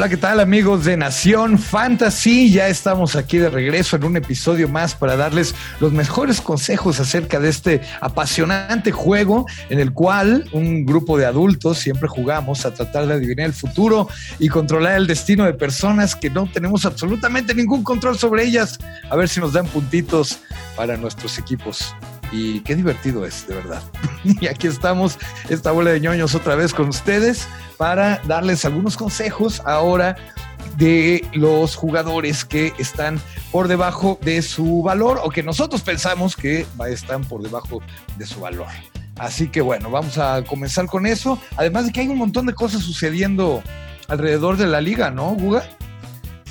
Hola, ¿qué tal amigos de Nación Fantasy? Ya estamos aquí de regreso en un episodio más para darles los mejores consejos acerca de este apasionante juego en el cual un grupo de adultos siempre jugamos a tratar de adivinar el futuro y controlar el destino de personas que no tenemos absolutamente ningún control sobre ellas. A ver si nos dan puntitos para nuestros equipos y qué divertido es, de verdad. y aquí estamos, esta bola de ñoños otra vez con ustedes para darles algunos consejos ahora de los jugadores que están por debajo de su valor o que nosotros pensamos que están por debajo de su valor. Así que bueno, vamos a comenzar con eso. Además de que hay un montón de cosas sucediendo alrededor de la liga, ¿no, Guga?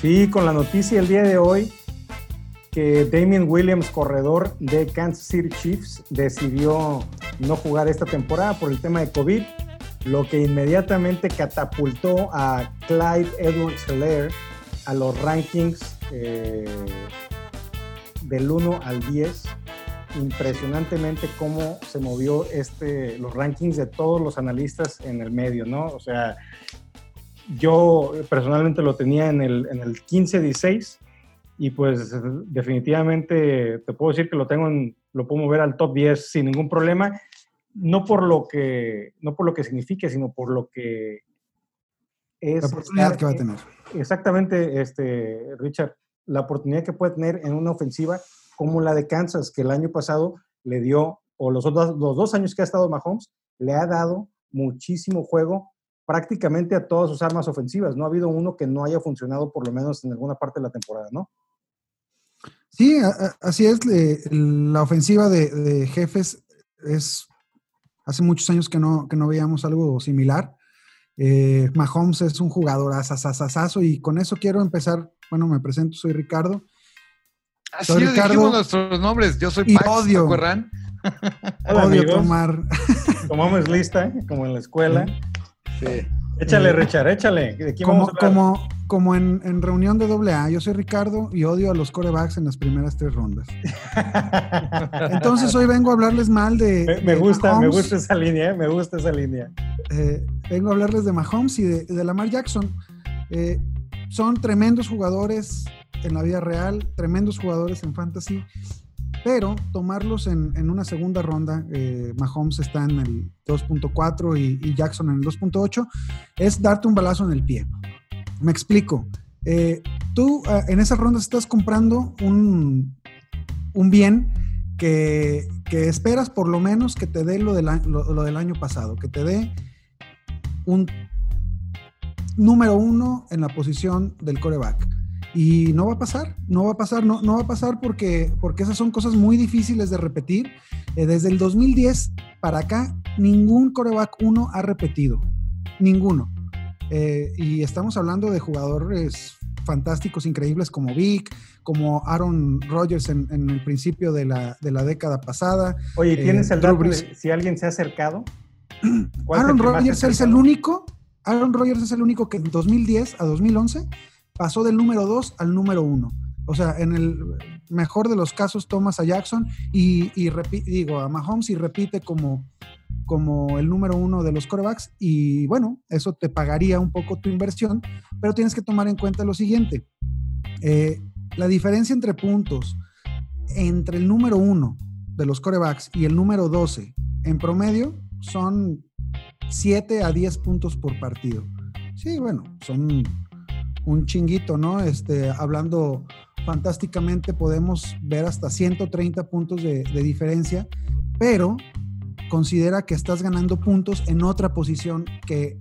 Sí, con la noticia el día de hoy que Damien Williams, corredor de Kansas City Chiefs, decidió no jugar esta temporada por el tema de COVID, lo que inmediatamente catapultó a Clyde Edwards Hilaire a los rankings eh, del 1 al 10. Impresionantemente cómo se movió este, los rankings de todos los analistas en el medio, ¿no? O sea, yo personalmente lo tenía en el, en el 15-16 y pues definitivamente te puedo decir que lo tengo en, lo puedo mover al top 10 sin ningún problema, no por lo que, no por lo que signifique, sino por lo que es... La oportunidad que va a tener. Exactamente, este, Richard, la oportunidad que puede tener en una ofensiva como la de Kansas, que el año pasado le dio, o los, dos, los dos años que ha estado Mahomes, le ha dado muchísimo juego prácticamente a todas sus armas ofensivas. No ha habido uno que no haya funcionado por lo menos en alguna parte de la temporada, ¿no? Sí, así es. La ofensiva de, jefes es hace muchos años que no, que no veíamos algo similar. Eh, Mahomes es un jugador asasasazo y con eso quiero empezar. Bueno, me presento, soy Ricardo. Así soy Ricardo, nuestros nombres. Yo soy Pax, odio, odio tomar. Tomamos lista, ¿eh? como en la escuela. Sí. Échale, Richard, échale. como, como, como en, reunión de doble A, yo soy Ricardo y odio a los corebacks en las primeras tres rondas. Entonces hoy vengo a hablarles mal de. Me, gusta, me gusta esa línea, ¿eh? me gusta esa línea. Eh, vengo a hablarles de Mahomes y de, Lamar Jackson. Eh, son tremendos jugadores en la vida real, tremendos jugadores en fantasy pero tomarlos en, una segunda ronda, eh, Mahomes está en el 2.4 y, Jackson en el 2.8, es darte un balazo en el pie. Me explico. Eh, tú eh, en esas rondas estás comprando un, un bien que, esperas por lo menos que te dé lo, lo del año pasado, que te dé un número uno en la posición del coreback. Y no va a pasar, no va a pasar, no, no va a pasar porque, porque esas son cosas muy difíciles de repetir. Eh, desde el 2010 para acá, ningún coreback uno ha repetido, ninguno. Eh, y estamos hablando de jugadores fantásticos, increíbles como Vic, como Aaron Rodgers en, el principio de la, década pasada. Oye, ¿tienes eh, el dato si alguien se ha acercado? Aaron Rodgers es el único, Aaron Rodgers es el único que en 2010 a 2011 pasó del número 2 al número 1. O sea, en el mejor de los casos tomas a Jackson y, digo a Mahomes y repite como, como el número uno de los corebacks y bueno, eso te pagaría un poco tu inversión, pero tienes que tomar en cuenta lo siguiente. Eh, la diferencia entre puntos entre el número uno de los corebacks y el número 12 en promedio son 7 a 10 puntos por partido. Sí, bueno, son un chinguito, ¿no? Este, hablando fantásticamente, podemos ver hasta 130 puntos de, diferencia, pero considera que estás ganando puntos en otra posición que,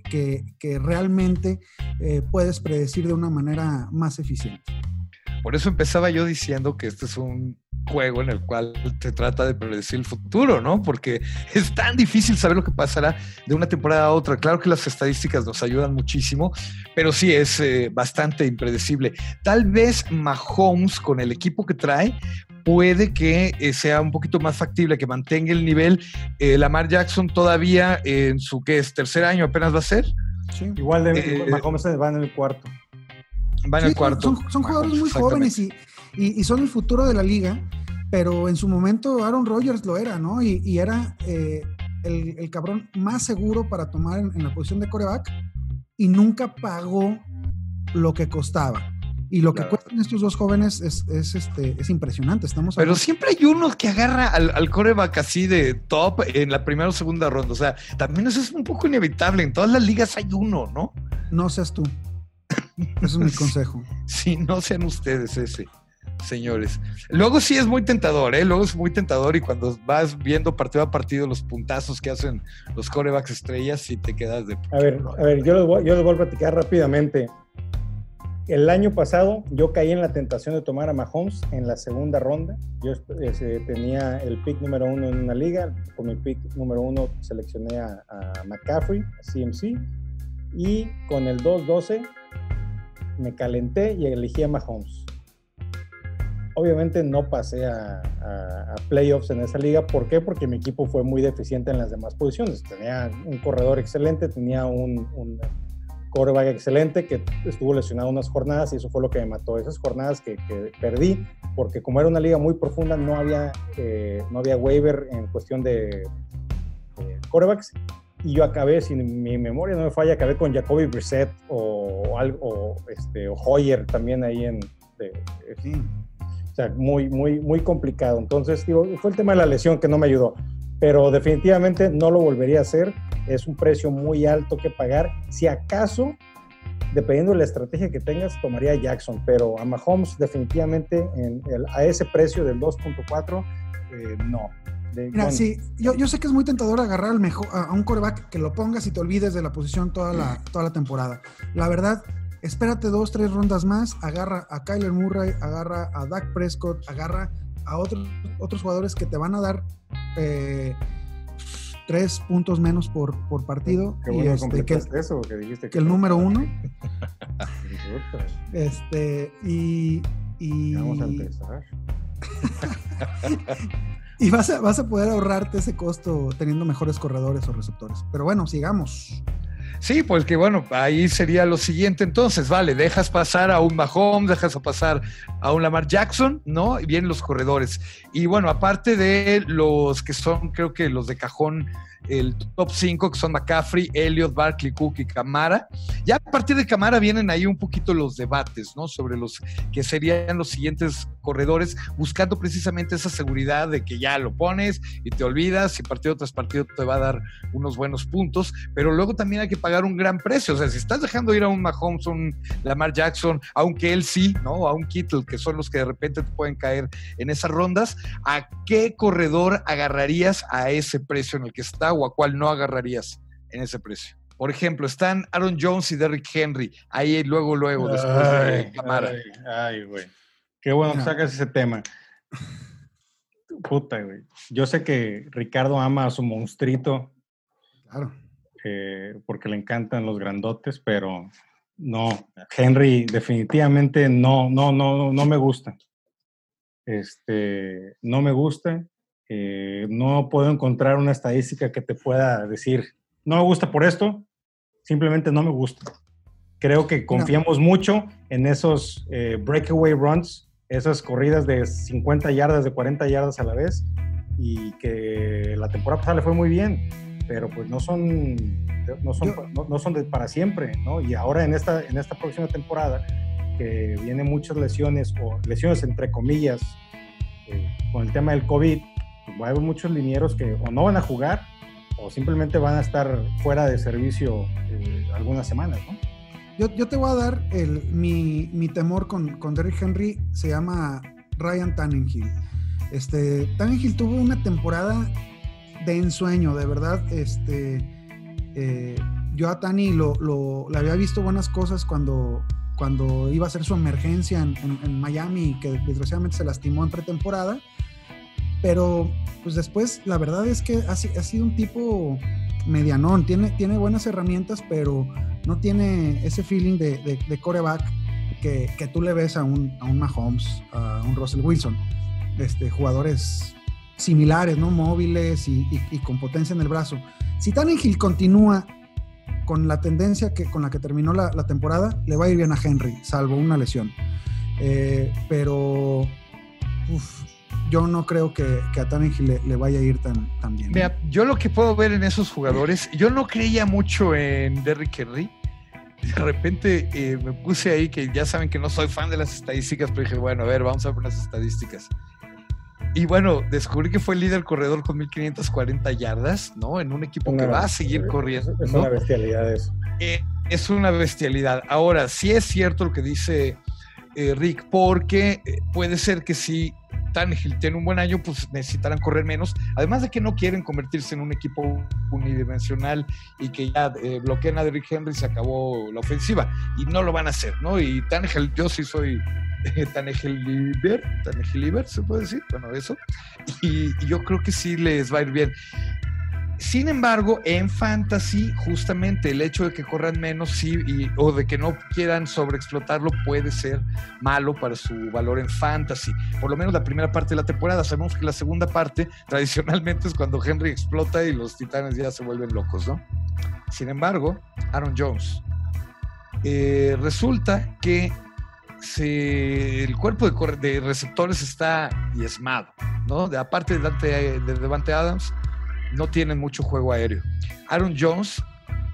realmente eh, puedes predecir de una manera más eficiente. Por eso empezaba yo diciendo que este es un juego en el cual se trata de predecir el futuro, ¿no? Porque es tan difícil saber lo que pasará de una temporada a otra. Claro que las estadísticas nos ayudan muchísimo, pero sí es eh, bastante impredecible. Tal vez Mahomes, con el equipo que trae, puede que eh, sea un poquito más factible, que mantenga el nivel. Eh, Lamar Jackson todavía en su, ¿qué es? ¿Tercer año apenas va a ser? Sí. Igual de Mahomes va en el cuarto. Va en el cuarto. Son, jugadores muy jóvenes y, y, son el futuro de la liga pero en su momento Aaron Rodgers lo era, ¿no? Y, era eh, el, cabrón más seguro para tomar en, la posición de coreback y nunca pagó lo que costaba. Y lo que cuestan estos dos jóvenes es, este, es impresionante. Estamos Pero siempre hay uno que agarra al, al coreback así de top en la primera o segunda ronda. O sea, también eso es un poco inevitable. En todas las ligas hay uno, ¿no? No seas tú. Ese es mi consejo. Sí, no sean ustedes ese, señores. Luego sí es muy tentador, ¿eh? Luego es muy tentador y cuando vas viendo partido a partido los puntazos que hacen los corebacks estrellas, sí te quedas de... A ver, a ver, yo les voy, yo les voy a platicar rápidamente. El año pasado yo caí en la tentación de tomar a Mahomes en la segunda ronda. Yo este, tenía el pick número uno en una liga. Con mi pick número uno seleccioné a, a McCaffrey, a CMC. Y con el 2-12 me calenté y elegí a Mahomes. Obviamente no pasé a, playoffs en esa liga. ¿Por qué? Porque mi equipo fue muy deficiente en las demás posiciones. Tenía un corredor excelente, tenía un, un quarterback excelente que estuvo lesionado unas jornadas y eso fue lo que me mató. Esas jornadas que, perdí, porque como era una liga muy profunda, no había, eh, no había waiver en cuestión de, quarterbacks y yo acabé, si mi memoria no me falla, acabé con Jacoby Brissett o, algo, este, o Hoyer también ahí en... O sea, muy, muy, muy complicado. Entonces, digo, fue el tema de la lesión que no me ayudó. Pero definitivamente no lo volvería a hacer. Es un precio muy alto que pagar. Si acaso, dependiendo de la estrategia que tengas, tomaría Jackson. Pero a Mahomes, definitivamente, en a ese precio del 2.4, eh, no. Mira, sí, yo, yo, sé que es muy tentador agarrar al mejor, a, un coreback que lo pongas y te olvides de la posición toda la, toda la temporada. La verdad, espérate dos, tres rondas más, agarra a Kyler Murray, agarra a Dak Prescott, agarra a otros, otros jugadores que te van a dar eh, tres puntos menos por, por partido. y este, que, eso, que, dijiste que, el número uno. este, y, y... Vamos a empezar. y vas a, vas a poder ahorrarte ese costo teniendo mejores corredores o receptores. Pero bueno, sigamos. Sí, pues que bueno, ahí sería lo siguiente entonces, vale, dejas pasar a un Mahomes, dejas pasar a un Lamar Jackson, ¿no? Y vienen los corredores. Y bueno, aparte de los que son, creo que los de cajón el top 5, que son McCaffrey, Elliott, Barkley, Cook y Camara. Ya a partir de Camara vienen ahí un poquito los debates, ¿no? Sobre los que serían los siguientes corredores, buscando precisamente esa seguridad de que ya lo pones y te olvidas y partido tras partido te va a dar unos buenos puntos, pero luego también hay que pagar un gran precio. O sea, si estás dejando ir a un Mahomes, un Lamar Jackson, aunque él sí, ¿no? A un Kittle, que son los que de repente te pueden caer en esas rondas, ¿a qué corredor agarrarías a ese precio en el que está o a cuál no agarrarías en ese precio? Por ejemplo, están Aaron Jones y Derrick Henry, ahí luego, luego, después de Camara. Ay, güey. Qué bueno que sacas ese tema. Puta, güey. Yo sé que Ricardo ama a su monstruito. Claro. Eh, porque le encantan los grandotes, pero no. Henry definitivamente no, no, no, no me gusta. Este, no me gusta. Eh, no puedo encontrar una estadística que te pueda decir, no me gusta por esto, simplemente no me gusta. Creo que confiamos mucho en esos eh, breakaway runs, esas corridas de 50 yardas, de 40 yardas a la vez, y que la temporada pasada le fue muy bien, pero pues no son, no son, no, son de para siempre, ¿no? Y ahora en esta, en esta próxima temporada, que vienen muchas lesiones, o lesiones entre comillas, eh, con el tema del COVID, va a haber muchos linieros que o no van a jugar o simplemente van a estar fuera de servicio eh, algunas semanas, ¿no? Yo, yo, te voy a dar el, mi, mi temor con, con Derrick Henry, se llama Ryan Tannenhill. Este, Tannenhill tuvo una temporada de ensueño, de verdad. Este, eh, yo a Tanny lo, lo, le había visto buenas cosas cuando, cuando iba a hacer su emergencia en, en, en Miami, que desgraciadamente se lastimó en pretemporada pero pues después la verdad es que ha, sido un tipo medianón, tiene, tiene buenas herramientas, pero no tiene ese feeling de, de, coreback que, que, tú le ves a un, a un Mahomes, a un Russell Wilson, este, jugadores similares, ¿no? Móviles y, con potencia en el brazo. Si Tannehill continúa con la tendencia que, con la que terminó la, temporada, le va a ir bien a Henry, salvo una lesión. Eh, pero uf, yo no creo que, a Tannehill le, le, vaya a ir tan, tan bien. Mira, yo lo que puedo ver en esos jugadores, yo no creía mucho en Derrick Henry, de repente eh, me puse ahí, que ya saben que no soy fan de las estadísticas, pero dije, bueno, a ver, vamos a ver unas estadísticas. Y bueno, descubrí que fue el líder corredor con 1540 yardas, ¿no? En un equipo que va a seguir corriendo. Es una bestialidad eso. Eh, es una bestialidad. Ahora, sí es cierto lo que dice eh, Rick, porque eh, puede ser que si Tannehill tiene un buen año, pues necesitarán correr menos. Además de que no quieren convertirse en un equipo unidimensional y que ya eh, bloqueen a Derrick Henry, se acabó la ofensiva. Y no lo van a hacer, ¿no? Y Tannehill, yo sí soy Tannehill Tannehill se puede decir, bueno, eso. Y, y yo creo que sí les va a ir bien. Sin embargo, en fantasy, justamente el hecho de que corran menos sí, o de que no quieran sobreexplotarlo puede ser malo para su valor en fantasy. Por lo menos la primera parte de la temporada. Sabemos que la segunda parte tradicionalmente es cuando Henry explota y los titanes ya se vuelven locos, ¿no? Sin embargo, Aaron Jones. Eh, resulta que el cuerpo de, receptores está diezmado, ¿no? De, aparte de, Dante, de Devante Adams, no tienen mucho juego aéreo. Aaron Jones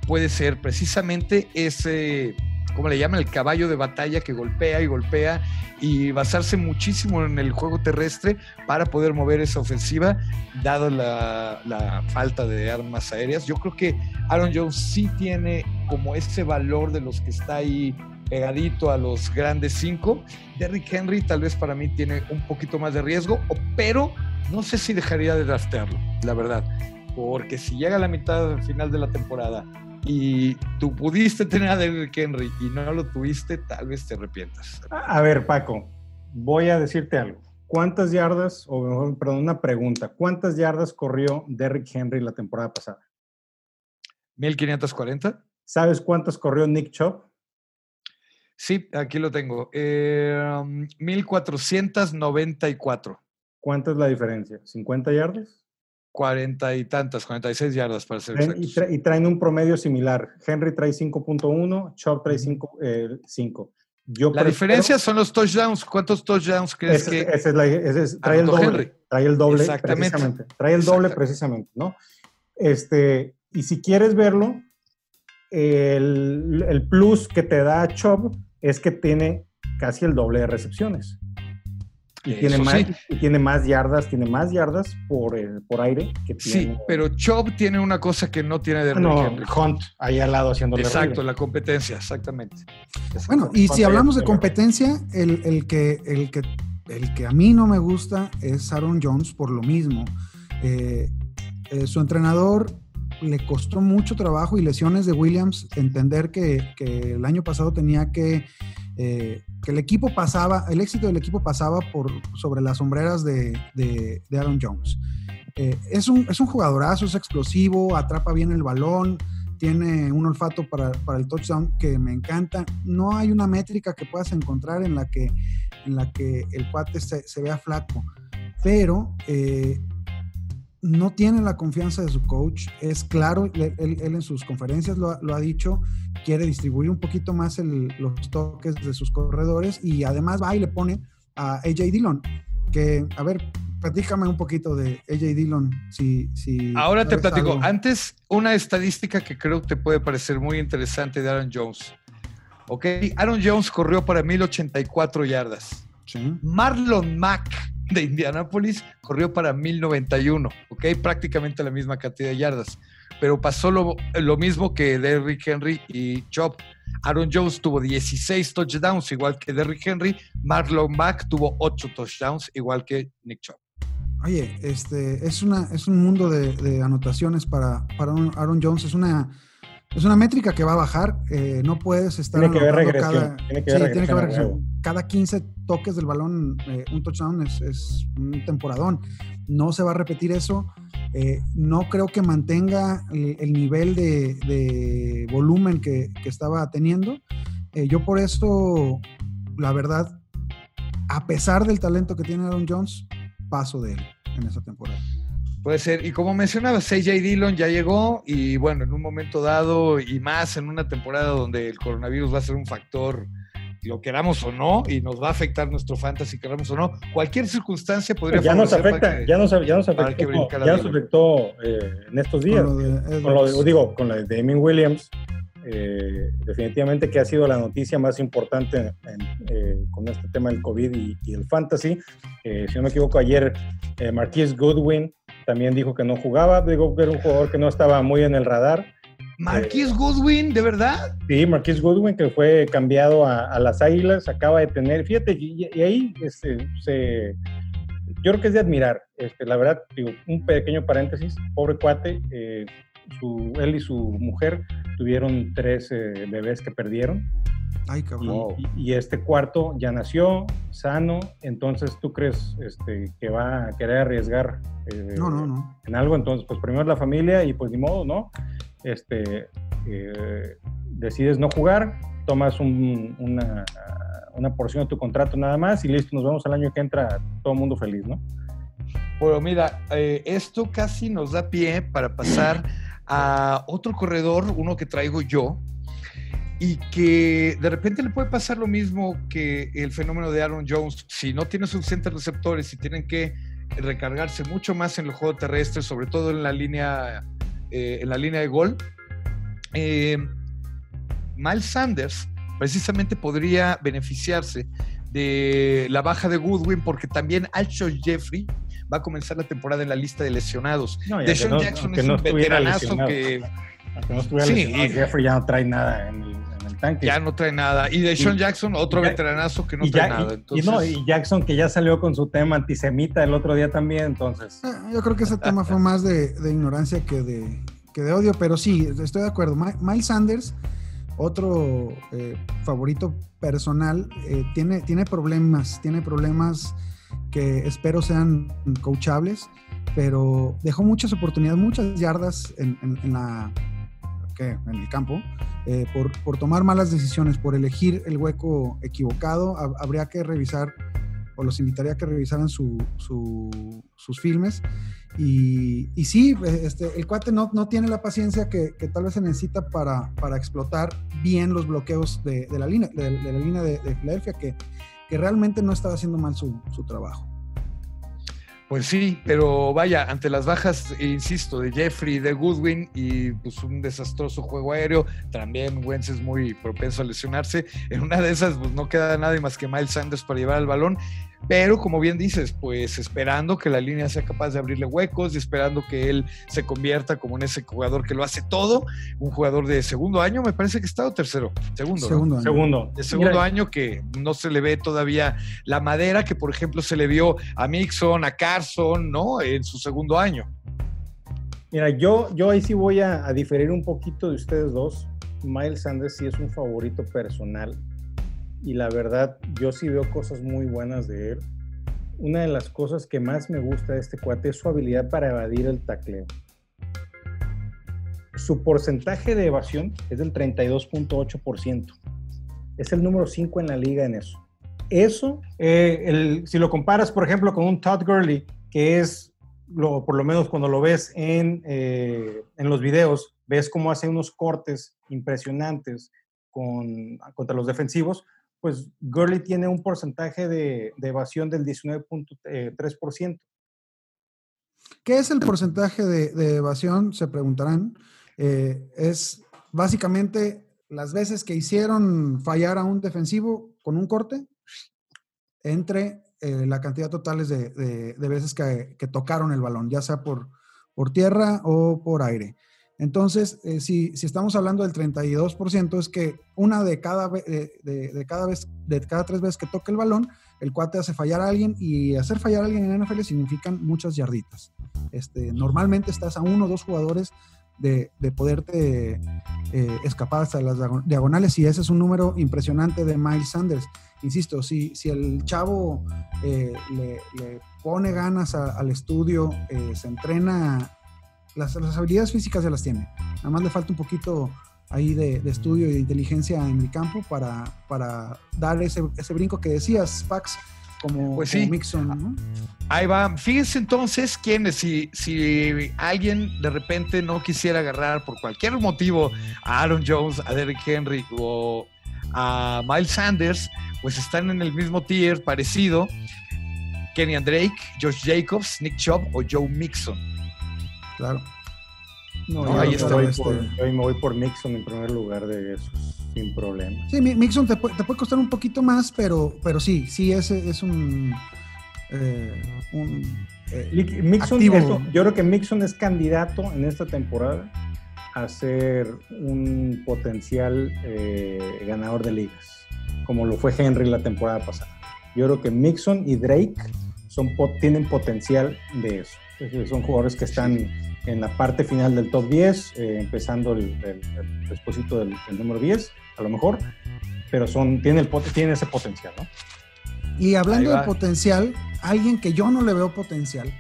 puede ser precisamente ese, ¿cómo le llaman? El caballo de batalla que golpea y golpea y basarse muchísimo en el juego terrestre para poder mover esa ofensiva, dado la, la falta de armas aéreas. Yo creo que Aaron Jones sí tiene como ese valor de los que está ahí pegadito a los grandes cinco. Derrick Henry tal vez para mí tiene un poquito más de riesgo, pero no sé si dejaría de draftearlo, la verdad. Porque si llega a la mitad del final de la temporada y tú pudiste tener a Derrick Henry y no lo tuviste, tal vez te arrepientas. A ver, Paco, voy a decirte algo. ¿Cuántas yardas, o mejor, perdón, una pregunta, ¿cuántas yardas corrió Derrick Henry la temporada pasada? 1540. ¿Sabes cuántas corrió Nick Chubb? Sí, aquí lo tengo. Eh, 1494. ¿Cuánta es la diferencia? ¿50 yardas? 40 y tantas, 46 yardas para ser exactos. Y, traen un promedio similar. Henry trae 5.1, Chubb trae 5. Eh, la diferencia son los touchdowns. ¿Cuántos touchdowns crees que ese es la, ese es, trae, el doble, trae el doble. Precisamente. Trae el doble precisamente, ¿no? Este, y si quieres verlo, el, el plus que te da Chubb es que tiene casi el doble de recepciones. Y tiene, más, y tiene más yardas, tiene más yardas por, por aire que tiene. Sí, pero Chubb tiene una cosa que no tiene de ah, no, Hunt ahí al lado haciendo Exacto, la competencia, exactamente. Bueno, y si hablamos de competencia, el, el, que, el, que, el que a mí no me gusta es Aaron Jones por lo mismo. Eh, eh, su entrenador le costó mucho trabajo y lesiones de Williams entender que, que el año pasado tenía que eh, que el equipo pasaba, el éxito del equipo pasaba por, sobre las sombreras de, de, Aaron Jones. Eh, es, un, es un jugadorazo, es explosivo, atrapa bien el balón, tiene un olfato para, para, el touchdown que me encanta. No hay una métrica que puedas encontrar en la que, en la que el cuate se, se vea flaco, pero eh, no tiene la confianza de su coach. Es claro, él, en sus conferencias lo, ha dicho, quiere distribuir un poquito más los toques de sus corredores y además va y le pone a AJ Dillon, que, a ver, platícame un poquito de AJ Dillon. Si, si Ahora te platico. Antes, una estadística que creo que te puede parecer muy interesante de Aaron Jones. Ok, Aaron Jones corrió para 1084 yardas. Marlon Mack de Indianápolis corrió para 1091, ¿ok? Prácticamente la misma cantidad de yardas. Pero pasó lo, mismo que Derrick Henry y Chop. Aaron Jones tuvo 16 touchdowns, igual que Derrick Henry. Marlon Mack tuvo 8 touchdowns, igual que Nick Chop. Oye, este, es, una, es un mundo de, anotaciones para, para Aaron Jones. Es una es una métrica que va a bajar. Eh, no puedes estar. Tiene que ver regresión. Cada, tiene que ver, tiene que ver Cada 15 toques del balón, eh, un touchdown es, un temporadón. No se va a repetir eso. Eh, no creo que mantenga el, nivel de, volumen que, que, estaba teniendo. yo por esto, la verdad, a pesar del talento que tiene Aaron Jones, paso de él en esa temporada. Puede ser. Y como mencionaba, CJ Dillon ya llegó y bueno, en un momento dado y más en una temporada donde el coronavirus va a ser un factor, lo queramos o no, y nos va a afectar nuestro fantasy, queramos o no, cualquier circunstancia podría ya nos afecta, ya nos, ya nos afectó, ya nos afectó eh, en estos días. Con lo digo, con la de Damien Williams, eh, definitivamente que ha sido la noticia más importante eh, con este tema del COVID y, el fantasy. si no me equivoco, ayer Marquis Goodwin también dijo que no jugaba, digo que era un jugador que no estaba muy en el radar. Marquis Goodwin, ¿de verdad? Sí, Marquis Goodwin, que fue cambiado a, las Águilas, acaba de tener, fíjate, y, ahí este, se, yo creo que es de admirar. Este, la verdad, digo, un pequeño paréntesis, pobre cuate, su, él y su mujer tuvieron tres eh, bebés que perdieron. Ay, cabrón. Y, este cuarto ya nació, sano, entonces tú crees este, que va a querer arriesgar eh, no, no, no. en algo, entonces pues primero la familia y pues ni modo, ¿no? Este, eh, decides no jugar, tomas una, una porción de tu contrato nada más y listo, nos vemos al año que entra todo el mundo feliz, ¿no? Bueno, mira, esto casi nos da pie para pasar a otro corredor, uno que traigo yo, y que de repente le puede pasar lo mismo que el fenómeno de Aaron Jones. Si no tiene suficientes receptores y tienen que recargarse mucho más en el juego terrestre, sobre todo en la línea, eh, en la línea de gol, eh, Miles Sanders precisamente podría beneficiarse de la baja de Goodwin porque también Alshon Jeffrey va a comenzar la temporada en la lista de lesionados. No, Deshaun Jackson es un veteranazo que. Aunque no estuviera sí, Jeffrey ya no trae nada en el, tanque. Ya no trae nada. Y Deshaun Jackson, otro veteranazo que no trae nada. Entonces... Y, no, y Jackson que ya salió con su tema antisemita el otro día también, entonces. Ah, yo creo que ese tema fue más de, de ignorancia que de, que de odio, pero sí, estoy de acuerdo. Miles Sanders otro eh, favorito personal, eh, tiene, tiene problemas, tiene problemas que espero sean coachables, pero dejó muchas oportunidades, muchas yardas en, la, en el campo eh, por, tomar malas decisiones, por elegir el hueco equivocado. Habría que revisar, o los invitaría a que revisaran sus filmes. Y, y, sí, este, el cuate no, no tiene la paciencia que, tal vez se necesita para, para explotar bien los bloqueos de, la línea de, la línea de, Filadelfia, que que realmente no estaba haciendo mal su, su trabajo. Pues sí, pero vaya, ante las bajas, insisto, de Jeffrey, de Goodwin y pues un desastroso juego aéreo, también Wentz es muy propenso a lesionarse. En una de esas, pues no queda nada más que Miles Sanders para llevar el balón. Pero como bien dices, pues esperando que la línea sea capaz de abrirle huecos y esperando que él se convierta como en ese jugador que lo hace todo, un jugador de segundo año, me parece que está o tercero, segundo. Segundo. Año. Segundo. De segundo año que no se le ve todavía la madera que por ejemplo se le vio a Mixon, a Carson, ¿no? En su segundo año. Mira, yo, yo ahí sí voy a, a diferir un poquito de ustedes dos. Miles Sanders sí es un favorito personal y la verdad yo sí veo cosas muy buenas de él. Una de las cosas que más me gusta de este cuate es su habilidad para evadir el tacleo. Su porcentaje de evasión es del 32.8%. Es el número 5 en la liga en eso. Eso, eh, si lo comparas, por ejemplo, con un Todd Gurley, que es, lo, por lo menos cuando lo ves en, eh, en los videos, ves cómo hace unos cortes impresionantes con, contra los defensivos, pues Gurley tiene un porcentaje de, evasión del 19.3%. ¿Qué es el porcentaje de, evasión? Se preguntarán. Eh, es básicamente las veces que hicieron fallar a un defensivo con un corte entre eh, la cantidad total de, veces que, tocaron el balón, ya sea por, por tierra o por aire. Entonces, eh, si, estamos hablando del 32%, es que una de cada, de, cada vez, de cada tres veces que toca el balón, el cuate hace fallar a alguien y hacer fallar a alguien en NFL significan muchas yarditas. Este, normalmente estás a uno o dos jugadores de, poderte eh, escapar hasta las diagonales y ese es un número impresionante de Miles Sanders. Insisto, si, si el chavo eh, le, pone ganas al estudio, se entrena las, habilidades físicas ya las tiene. Nada más le falta un poquito ahí de, estudio y de inteligencia en el campo para, para dar ese, ese brinco que decías, Pax, como, pues Mixon. ¿no? Ahí va. Fíjense entonces quiénes, si, si alguien de repente no quisiera agarrar por cualquier motivo a Aaron Jones, a Derrick Henry o a Miles Sanders, pues están en el mismo tier parecido. Kenny Drake, Josh Jacobs, Nick Chubb o Joe Mixon. Claro. No, ahí está. Voy por, me voy por Mixon en primer lugar de esos, sin problema. Sí, Mixon te, puede costar un poquito más, pero, pero sí, sí es, es un. Eh, eh, Mixon, yo creo que Mixon es candidato en esta temporada a ser un potencial eh, ganador de ligas, como lo fue Henry la temporada pasada. Yo creo que Mixon y Drake son, tienen potencial de eso. Son jugadores que están en la parte final del top 10, eh, empezando el, el, del, número 10, a lo mejor, pero son, tiene, el, tiene ese potencial, ¿no? Y hablando de potencial, alguien que yo no le veo potencial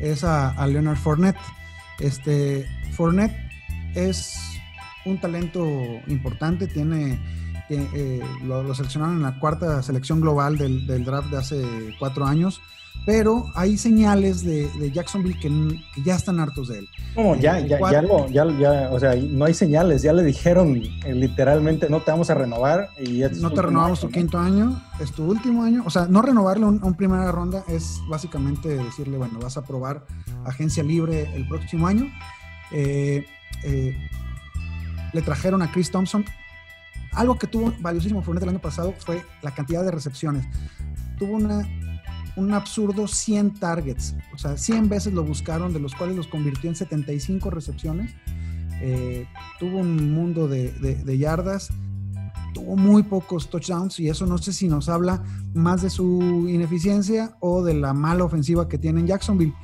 es a, Leonard Fournette. Este, Fournette es un talento importante, tiene, eh, lo, seleccionaron en la cuarta selección global del, del draft de hace cuatro años pero hay señales de, Jacksonville que, ya están hartos de él. No, ya, ya, ya, ya, ya, o sea, no hay señales, ya le dijeron eh, literalmente no te vamos a renovar y No te renovamos tu quinto año, es tu último año, o sea, no renovarle un, un, primera ronda es básicamente decirle, bueno, vas a probar agencia libre el próximo año. Eh, eh, le trajeron a Chris Thompson. Algo que tuvo valiosísimo Fournette el año pasado fue la cantidad de recepciones. Tuvo una un absurdo 100 targets. O sea, 100 veces lo buscaron, de los cuales los convirtió en 75 recepciones. Eh, tuvo un mundo de, yardas, tuvo muy pocos touchdowns y eso no sé si nos habla más de su ineficiencia o de la mala ofensiva que tiene en Jacksonville.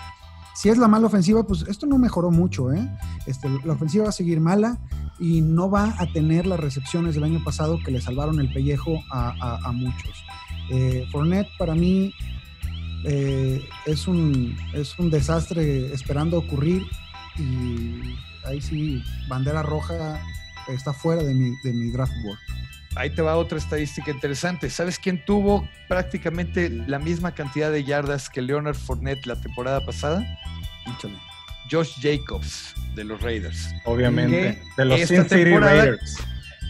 Si es la mala ofensiva, pues esto no mejoró mucho. ¿eh? Este, la ofensiva va a seguir mala y no va a tener las recepciones del año pasado que le salvaron el pellejo a, muchos. Eh, Fournette para mí eh, es, un, es un desastre esperando ocurrir y ahí sí, bandera roja está fuera de mi, de mi draft board. Ahí te va otra estadística interesante. ¿Sabes quién tuvo prácticamente la misma cantidad de yardas que Leonard Fournette la temporada pasada? Josh Jacobs de los Raiders. Obviamente, de los Cincinnati Raiders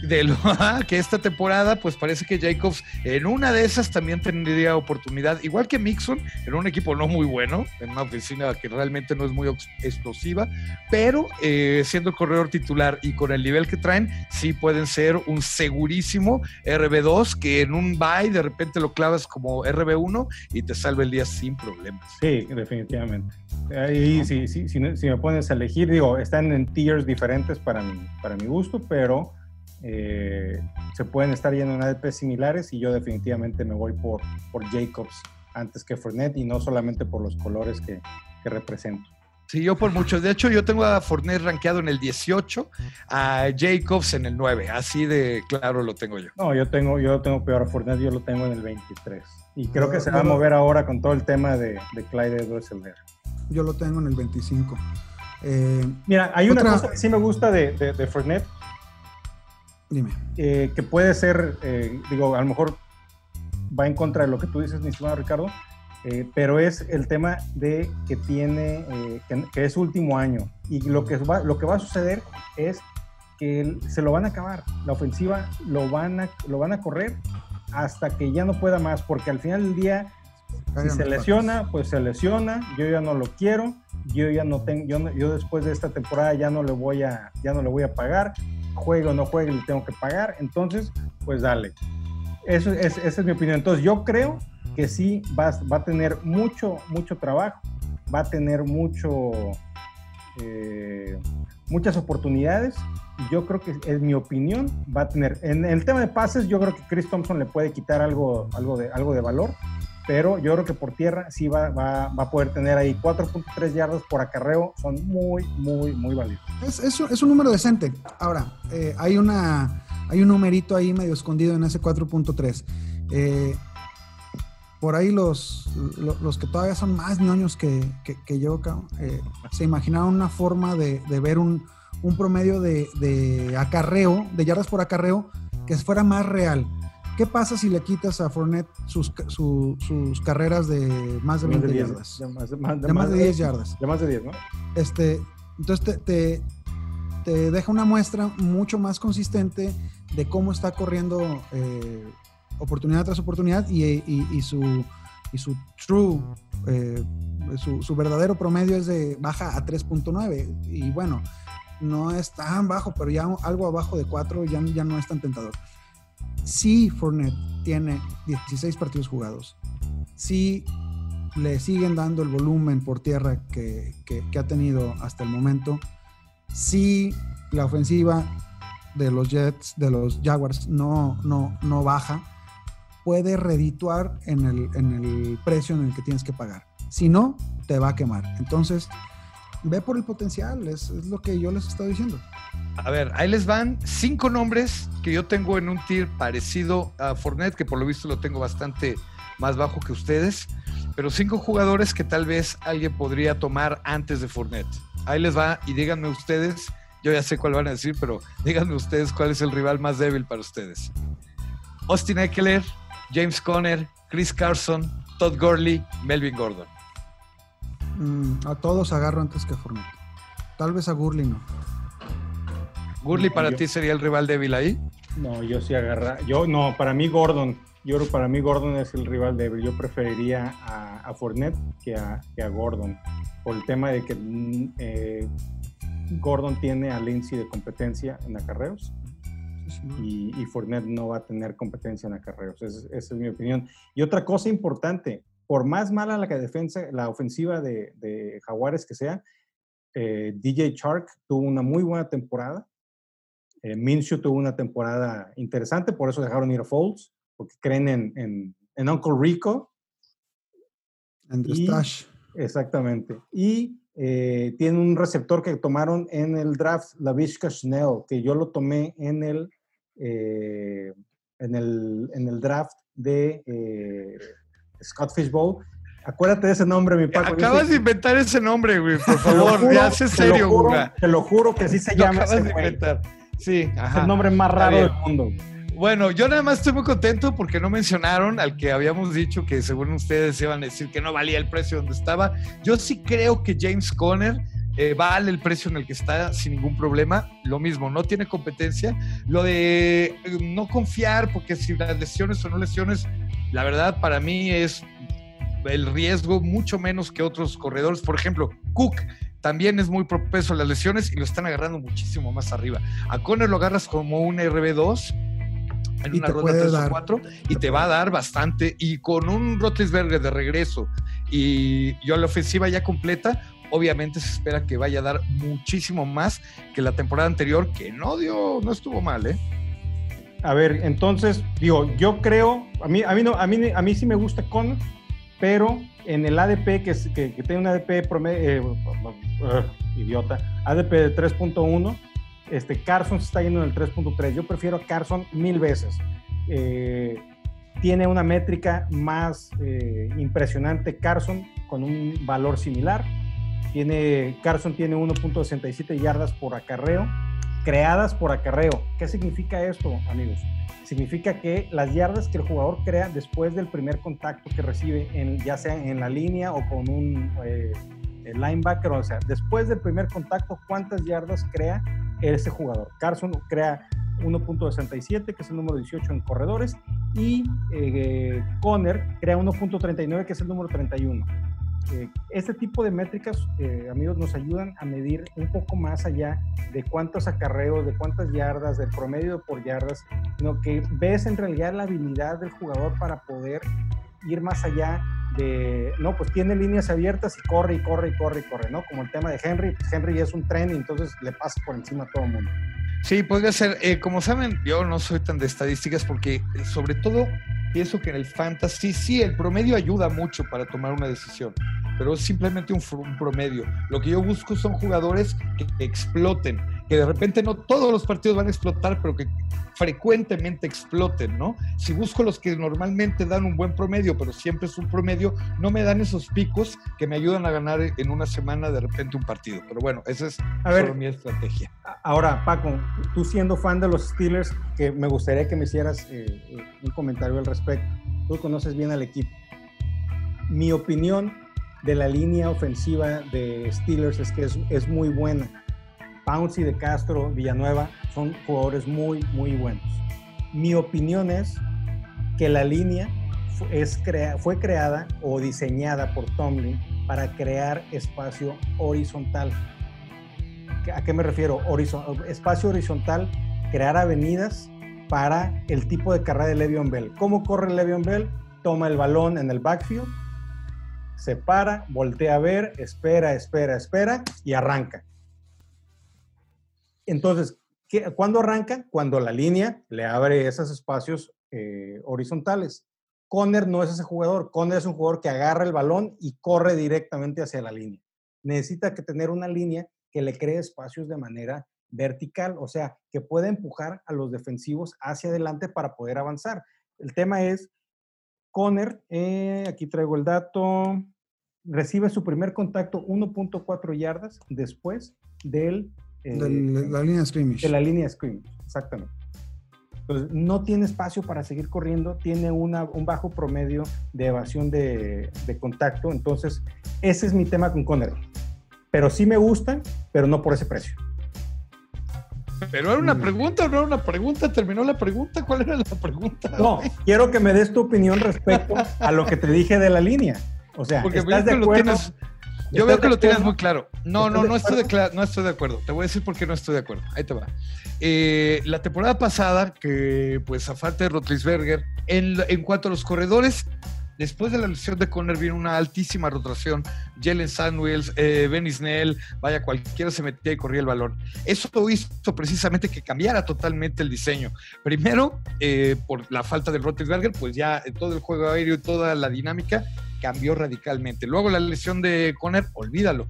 de lo que esta temporada, pues parece que Jacobs en una de esas también tendría oportunidad, igual que Mixon, en un equipo no muy bueno, en una oficina que realmente no es muy explosiva, pero eh, siendo corredor titular y con el nivel que traen, sí pueden ser un segurísimo RB2 que en un bye de repente lo clavas como RB1 y te salva el día sin problemas. Sí, definitivamente. Ahí sí, sí, si, me pones a elegir, digo, están en tiers diferentes para mi, para mi gusto, pero eh, se pueden estar yendo en ADP similares y yo definitivamente me voy por, por Jacobs antes que Fournette y no solamente por los colores que, que represento. Sí, yo por mucho. De hecho, yo tengo a Fournette rankeado en el 18, a Jacobs en el 9. Así de claro lo tengo yo. No, yo tengo, yo tengo peor a Fournette, yo lo tengo en el 23. Y creo que se va a mover ahora con todo el tema de, de Clyde Drexler. Yo lo tengo en el 25. Eh, Mira, hay una cosa que sí me gusta de, de, de Fournette Dime. Eh, que puede ser, eh, digo, a lo mejor va en contra de lo que tú dices, mi estimado Ricardo, eh, pero es el tema de que tiene, que, es último año. Y lo que, va, lo que va a suceder es que se lo van a acabar. La ofensiva lo van a, lo van a correr hasta que ya no pueda más, porque al final del día, si se lesiona, pues se lesiona, yo ya no lo quiero, yo ya no tengo, yo, yo después de esta temporada ya no le voy a, ya no le voy a pagar, juegue o no juegue, le tengo que pagar, entonces, pues dale. Eso es, esa es mi opinión. Entonces, yo creo que sí va, va a tener mucho, mucho trabajo, va a tener mucho, eh, muchas oportunidades. Yo creo que, en mi opinión, va a tener. En el tema de pases, yo creo que Chris Thompson le puede quitar algo, algo, de, algo de valor pero yo creo que por tierra sí va, va, a poder tener ahí 4.3 yardas por acarreo, son muy, muy, muy valiosos. Es, es, un número decente. Ahora, eh, hay, una, hay un numerito ahí medio escondido en ese 4.3. Eh, por ahí los, los, que todavía son más ñoños que, que, yo, eh, se imaginaron una forma de, de ver un, un promedio de, de acarreo, de yardas por acarreo, que fuera más real. ¿Qué pasa si le quitas a Fournette sus, sus carreras de más de 20 yardas? De más de, más, de, 10 yardas. De más de 10, ¿no? Este, entonces te, te, deja una muestra mucho más consistente de cómo está corriendo eh, oportunidad tras oportunidad y, y, su, y su true, eh, su, su, verdadero promedio es de baja a 3.9. Y bueno, no es tan bajo, pero ya algo abajo de 4 ya, ya no es tan tentador. Si Fournette tiene 16 partidos jugados, si le siguen dando el volumen por tierra que, ha tenido hasta el momento, si la ofensiva de los Jets, de los Jaguars, no, no, no baja, puede redituar en el, en el precio en el que tienes que pagar. Si no, te va a quemar. Entonces, ve por el potencial, es, lo que yo les estado diciendo. A ver, ahí les van cinco nombres que yo tengo en un tier parecido a Fortnite, que por lo visto lo tengo bastante más bajo que ustedes, pero cinco jugadores que tal vez alguien podría tomar antes de Fournette. Ahí les va y díganme ustedes, yo ya sé cuál van a decir, pero díganme ustedes cuál es el rival más débil para ustedes. Austin Eckler, James Conner, Chris Carson, Todd Gurley, Melvin Gordon. Mm, a todos agarro antes que Fournette. Tal vez a Gurley no. ¿Gurley para ti sería el rival débil ahí? No, yo sí agarra. Yo no, para mí Gordon. Yo para mí Gordon es el rival débil. Yo preferiría a, a Fournette que a, Gordon. Por el tema de que mm, eh, Gordon tiene a Lindsay de competencia en acarreos. Y, y Fournette no va a tener competencia en acarreos. esa es mi opinión. Y otra cosa importante, por más mala la defensa, la ofensiva de, Jaguares que sea, eh, DJ Shark tuvo una muy buena temporada. Eh, Minshew tuvo una temporada interesante, por eso dejaron ir a Folds porque creen en, en, Uncle Rico. Stash. Exactamente. Y eh, tiene un receptor que tomaron en el draft, la Vishka Schnell, que yo lo tomé en el, eh, en el, en el draft de Scott Fishbowl. Acuérdate de ese nombre, mi Paco. Acabas de inventar ese nombre, güey, por favor. ya hace serio, güey. Te lo juro que así se llama. Acabas de inventar. Sí, Es el nombre más raro del mundo. Bueno, yo nada más estoy muy contento porque no mencionaron al que habíamos dicho que según ustedes iban a decir que no valía el precio donde estaba. Yo sí creo que James Conner eh, vale el precio en el que está sin ningún problema. Lo mismo, no tiene competencia. Lo de eh, no confiar, porque si las lesiones o no lesiones, la verdad para mí es el riesgo mucho menos que otros corredores. Por ejemplo, Cook también es muy propenso a las lesiones y lo están agarrando muchísimo más arriba. A Conner lo agarras como un RB2 en una ronda 3 o 4 y te va a dar bastante. Y con un Rotlisberger de regreso y yo la ofensiva ya completa, obviamente se espera que vaya a dar muchísimo más que la temporada anterior, que no dio, no estuvo mal, ¿eh? A ver, entonces, digo, yo creo, a mí, a mí, no, a mí, a mí sí me gusta con, pero en el ADP, que, que, tiene un ADP promedio, eh, idiota, ADP de 3.1, este, Carson se está yendo en el 3.3. Yo prefiero a Carson mil veces. Eh, tiene una métrica más eh, impresionante Carson con un valor similar. Tiene, Carson tiene 1.67 yardas por acarreo, creadas por acarreo. ¿Qué significa esto, amigos? Significa que las yardas que el jugador crea después del primer contacto que recibe, en, ya sea en la línea o con un eh, linebacker, o sea, después del primer contacto, ¿cuántas yardas crea ese jugador. Carson crea 1.67, que es el número 18 en corredores, y eh, Conner crea 1.39, que es el número 31. Eh, este tipo de métricas, eh, amigos, nos ayudan a medir un poco más allá de cuántos acarreos, de cuántas yardas, del promedio por yardas, sino que ves en realidad la habilidad del jugador para poder ir más allá no, pues tiene líneas abiertas y corre y corre y corre y corre, ¿no? Como el tema de Henry, pues Henry es un tren y entonces le pasa por encima a todo el mundo. Sí, podría ser. Eh, como saben, yo no soy tan de estadísticas porque eh, sobre todo pienso que en el fantasy sí, el promedio ayuda mucho para tomar una decisión, pero es simplemente un, un promedio. Lo que yo busco son jugadores que exploten, que de repente no todos los partidos van a explotar, pero que frecuentemente exploten, ¿no? Si busco los que normalmente dan un buen promedio, pero siempre es un promedio, no me dan esos picos que me ayudan a ganar en una semana de repente un partido. Pero bueno, esa es a ver, mi estrategia. Ahora, Paco, tú siendo fan de los Steelers, que me gustaría que me hicieras eh, eh, un comentario al respecto. Tú conoces bien al equipo. Mi opinión de la línea ofensiva de Steelers es que es, es muy buena Pouncy de Castro, Villanueva, son jugadores muy, muy buenos. Mi opinión es que la línea fue creada o diseñada por Tomlin para crear espacio horizontal. ¿A qué me refiero? espacio horizontal, crear avenidas para el tipo de carrera de Le'Veon Bell. ¿Cómo corre Le'Veon Bell? Toma el balón en el backfield, se para, voltea a ver, espera, espera, espera y arranca. Entonces, ¿cuándo arranca? Cuando la línea le abre esos espacios eh, horizontales. Conner no es ese jugador. Conner es un jugador que agarra el balón y corre directamente hacia la línea. Necesita que tener una línea que le cree espacios de manera vertical, o sea, que pueda empujar a los defensivos hacia adelante para poder avanzar. El tema es, Conner, eh, aquí traigo el dato, recibe su primer contacto 1.4 yardas después del, de la línea de scrimmage. De la línea scrimmage, exactamente. Entonces, no tiene espacio para seguir corriendo, tiene una, un bajo promedio de evasión de, de, contacto. Entonces, ese es mi tema con Conner. Pero sí me gustan, pero no por ese precio. Pero era una mm. pregunta o no era una pregunta, terminó la pregunta, ¿cuál era la pregunta? No, quiero que me des tu opinión respecto a lo que te dije de la línea. O sea, Porque ¿estás de acuerdo? Yo veo que lo tienes muy claro. No, no, no estoy, de, no estoy de acuerdo. Te voy a decir por qué no estoy de acuerdo. Ahí te va. Eh, la temporada pasada, que pues a falta de Rotlisberger, en, en cuanto a los corredores, Después de la lesión de Conner vino una altísima rotación. Jalen Samuels, eh, Benny Snell, vaya, cualquiera se metía y corría el balón. Eso hizo precisamente que cambiara totalmente el diseño. Primero, eh, por la falta de Rotlisberger, pues ya todo el juego aéreo y toda la dinámica cambió radicalmente. Luego la lesión de Conner, olvídalo.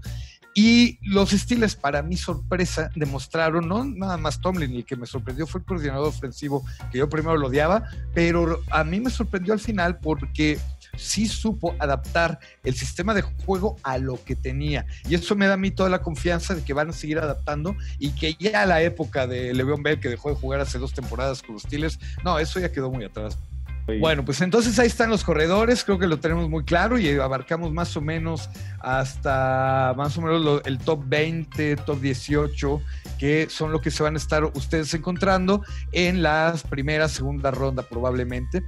Y los Steelers, para mi sorpresa, demostraron, no nada más Tomlin, el que me sorprendió fue el coordinador ofensivo, que yo primero lo odiaba, pero a mí me sorprendió al final porque sí supo adaptar el sistema de juego a lo que tenía. Y eso me da a mí toda la confianza de que van a seguir adaptando y que ya la época de Le'Veon Bell, que dejó de jugar hace dos temporadas con los Steelers, no, eso ya quedó muy atrás. Bueno, pues entonces ahí están los corredores, creo que lo tenemos muy claro y abarcamos más o menos hasta más o menos el top 20, top 18, que son lo que se van a estar ustedes encontrando en las primeras, segunda ronda probablemente.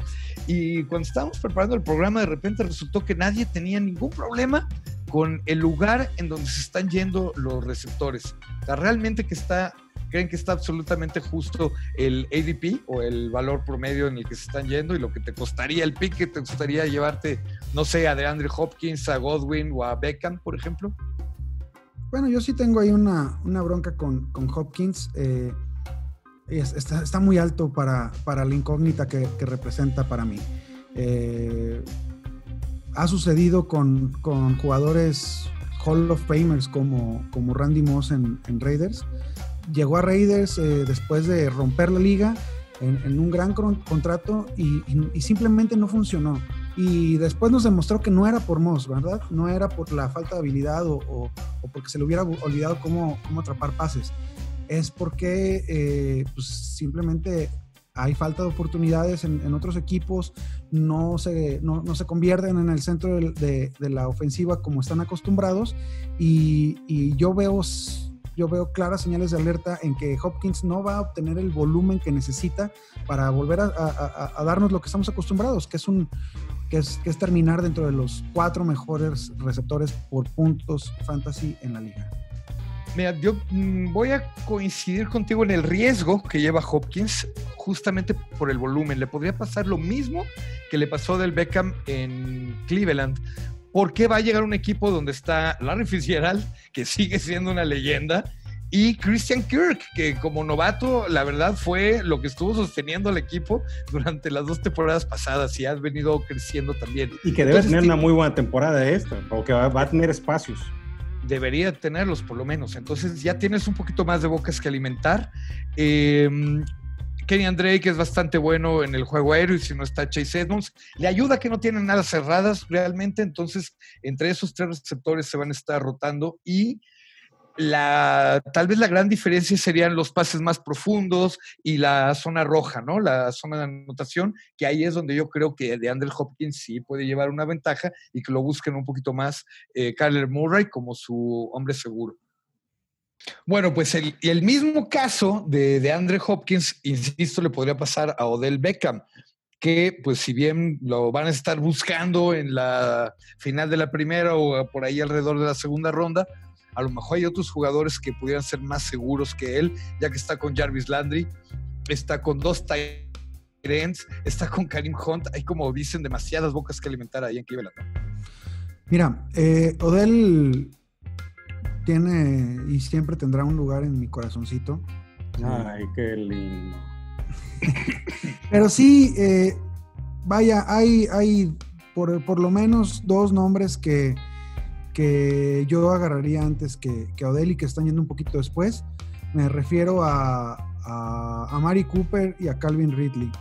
Y cuando estábamos preparando el programa, de repente resultó que nadie tenía ningún problema con el lugar en donde se están yendo los receptores. O realmente que está creen que está absolutamente justo el ADP o el valor promedio en el que se están yendo y lo que te costaría el pick que te gustaría llevarte, no sé, a DeAndre Hopkins, a Godwin o a Beckham, por ejemplo? Bueno, yo sí tengo ahí una, una bronca con, con Hopkins. Eh, está, está, muy alto para, para la incógnita que, que representa para mí. Eh, ha sucedido con, con, jugadores Hall of Famers como, como Randy Moss en, en Raiders, llegó a Raiders eh, después de romper la liga en, un gran contrato y, simplemente no funcionó. Y después nos demostró que no era por Moss, ¿verdad? No era por la falta de habilidad o, porque se le hubiera olvidado cómo, cómo atrapar pases. Es porque eh, pues simplemente hay falta de oportunidades en, otros equipos, no se, no, se convierten en el centro de, la ofensiva como están acostumbrados y, y yo veo yo veo claras señales de alerta en que Hopkins no va a obtener el volumen que necesita para volver a, darnos lo que estamos acostumbrados, que es un que es, que es terminar dentro de los cuatro mejores receptores por puntos fantasy en la liga. Mira, yo mm, voy a coincidir contigo en el riesgo que lleva Hopkins justamente por el volumen. Le podría pasar lo mismo que le pasó del Beckham en Cleveland. ¿Por qué va a llegar un equipo donde está Larry Fitzgerald, que sigue siendo una leyenda, y Christian Kirk, que como novato, la verdad fue lo que estuvo sosteniendo al equipo durante las dos temporadas pasadas y ha venido creciendo también. Y que debe tener una muy buena temporada esta, o que va, a tener espacios. Debería tenerlos, por lo menos. Entonces ya tienes un poquito más de bocas que alimentar. Eh, Kenny Drake es bastante bueno en el juego aéreo y si no está Chase Edmonds, le ayuda que no tienen nada cerradas realmente, entonces entre esos tres receptores se van a estar rotando y la, tal vez la gran diferencia serían los pases más profundos y la zona roja, ¿no? La zona de anotación, que ahí es donde yo creo que de Andrew Hopkins sí puede llevar una ventaja y que lo busquen un poquito más eh, Kyler Murray como su hombre seguro. Bueno, pues el, mismo caso de, de Andre Hopkins, insisto, le podría pasar a Odell Beckham, que pues si bien lo van a estar buscando en la final de la primera o por ahí alrededor de la segunda ronda, a lo mejor hay otros jugadores que pudieran ser más seguros que él, ya que está con Jarvis Landry, está con dos Tyrants, está con Karim Hunt, hay como dicen demasiadas bocas que alimentar ahí en Cleveland. Mira, eh, Odell tiene y siempre tendrá un lugar en mi corazoncito. Ay, qué lindo. Pero sí, eh, vaya, hay, hay por, lo menos dos nombres que, que yo agarraría antes que, que Odell y que están yendo un poquito después. Me refiero a, a, Mari Cooper y a Calvin Ridley.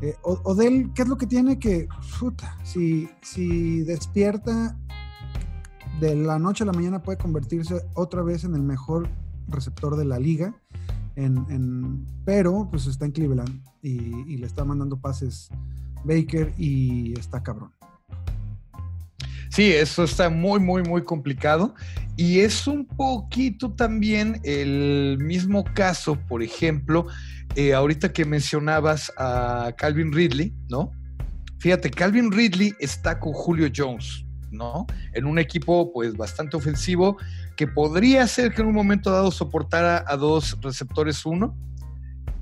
Eh, Odell, ¿qué es lo que tiene que, puta, si, si despierta de la noche a la mañana puede convertirse otra vez en el mejor receptor de la liga? En, pero pues está en Cleveland y, le está mandando pases Baker y está cabrón. Sí, eso está muy, muy, muy complicado. Y es un poquito también el mismo caso, por ejemplo, eh, ahorita que mencionabas a Calvin Ridley, ¿no? Fíjate, Calvin Ridley está con Julio Jones, ¿no? En un equipo pues bastante ofensivo que podría ser que en un momento dado soportara a dos receptores uno.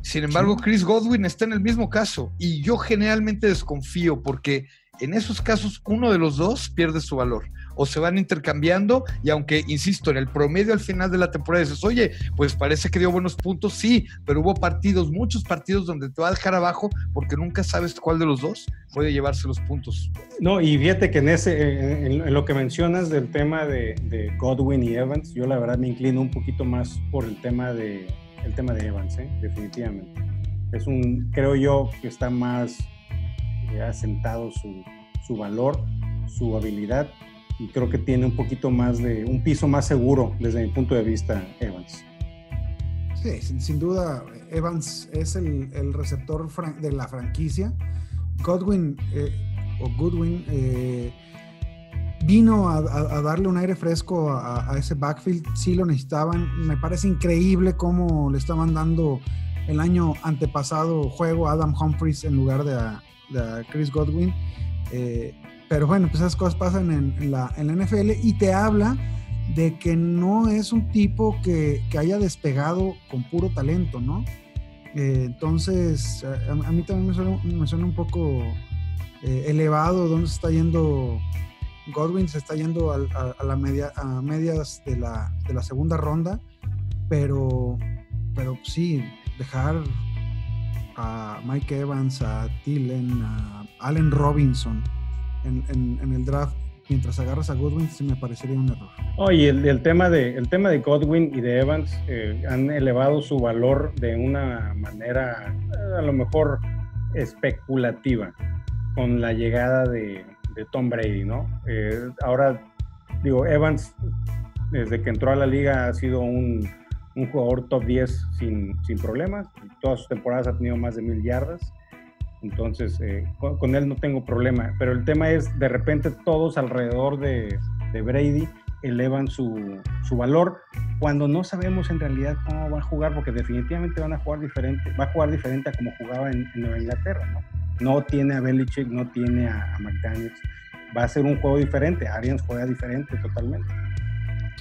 Sin embargo, Chris Godwin está en el mismo caso y yo generalmente desconfío porque en esos casos uno de los dos pierde su valor o se van intercambiando y aunque, insisto, en el promedio al final de la temporada dices, oye, pues parece que dio buenos puntos, sí, pero hubo partidos, muchos partidos donde te va a dejar abajo porque nunca sabes cuál de los dos puede llevarse los puntos. No, y fíjate que en ese, en, lo que mencionas del tema de, Godwin y Evans, yo la verdad me inclino un poquito más por el tema de, el tema de Evans, ¿eh? definitivamente. Es un, creo yo que está más ha asentado su, su valor, su habilidad y creo que tiene un poquito más de, un piso más seguro desde mi punto de vista, Evans. Sí, sin, duda, Evans es el, receptor de la franquicia. Godwin eh, o Goodwin eh, vino a, darle un aire fresco a, ese backfield. Sí lo necesitaban. Me parece increíble cómo le estaban dando el año antepasado juego a Adam Humphries en lugar de a, Chris Godwin. Eh, pero bueno, pues esas cosas pasan en, la, en, la, NFL y te habla de que no es un tipo que, que haya despegado con puro talento, ¿no? Eh, entonces, a, mí también me suena, un poco eh, elevado dónde se está yendo Godwin, se está yendo a, la media, a medias de la, de la segunda ronda, pero, pero sí, dejar a Mike Evans, a Tillen, a Allen Robinson en, el draft mientras agarras a Godwin, sí me parecería un error. Oye, el, tema, de, el tema de Godwin y de Evans eh, han elevado su valor de una manera a lo mejor especulativa con la llegada de, Tom Brady, ¿no? Eh, ahora, digo, Evans, desde que entró a la liga, ha sido un, un jugador top 10 sin, sin problemas. Todas sus temporadas ha tenido más de mil yardas. Entonces, eh, con, él no tengo problema. Pero el tema es, de repente todos alrededor de, Brady elevan su, su, valor cuando no sabemos en realidad cómo va a jugar, porque definitivamente van a jugar diferente, va a jugar diferente a como jugaba en, Nueva Inglaterra, ¿no? No tiene a Belichick, no tiene a, a McDaniels. Va a ser un juego diferente. Arians juega diferente totalmente.